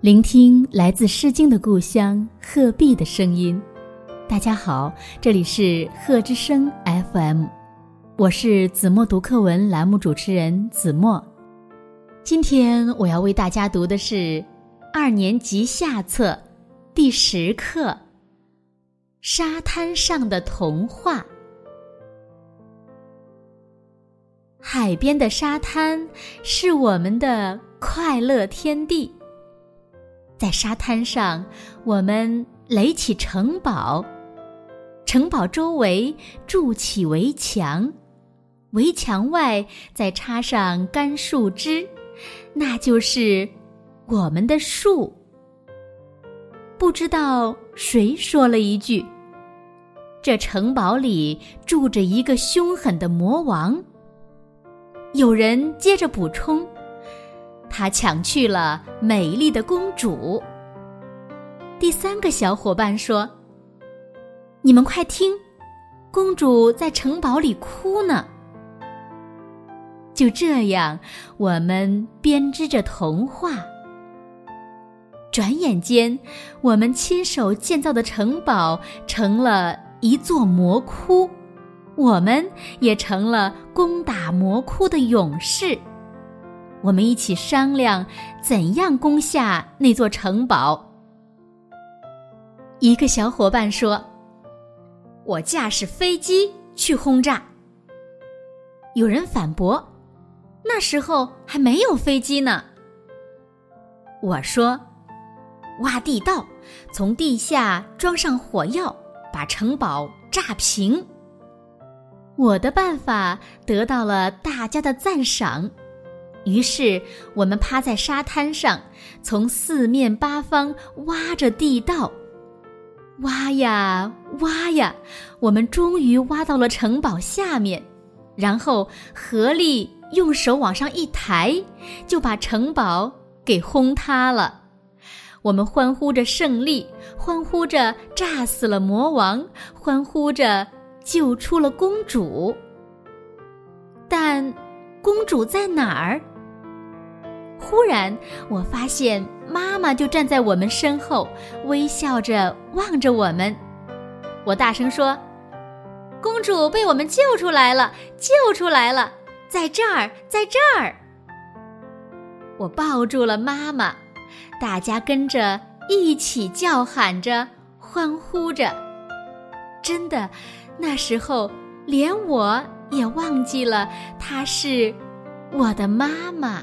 聆听来自《诗经》的故乡鹤壁的声音。大家好，这里是鹤之声 FM，我是子墨读课文栏目主持人子墨。今天我要为大家读的是二年级下册第十课《沙滩上的童话》。海边的沙滩是我们的快乐天地。在沙滩上，我们垒起城堡，城堡周围筑起围墙，围墙外再插上干树枝，那就是我们的树。不知道谁说了一句：“这城堡里住着一个凶狠的魔王。”有人接着补充。他抢去了美丽的公主。第三个小伙伴说：“你们快听，公主在城堡里哭呢。”就这样，我们编织着童话。转眼间，我们亲手建造的城堡成了一座魔窟，我们也成了攻打魔窟的勇士。我们一起商量怎样攻下那座城堡。一个小伙伴说：“我驾驶飞机去轰炸。”有人反驳：“那时候还没有飞机呢。”我说：“挖地道，从地下装上火药，把城堡炸平。”我的办法得到了大家的赞赏。于是，我们趴在沙滩上，从四面八方挖着地道，挖呀挖呀，我们终于挖到了城堡下面，然后合力用手往上一抬，就把城堡给轰塌了。我们欢呼着胜利，欢呼着炸死了魔王，欢呼着救出了公主。但，公主在哪儿？忽然，我发现妈妈就站在我们身后，微笑着望着我们。我大声说：“公主被我们救出来了，救出来了，在这儿，在这儿！”我抱住了妈妈，大家跟着一起叫喊着，欢呼着。真的，那时候连我也忘记了她是我的妈妈。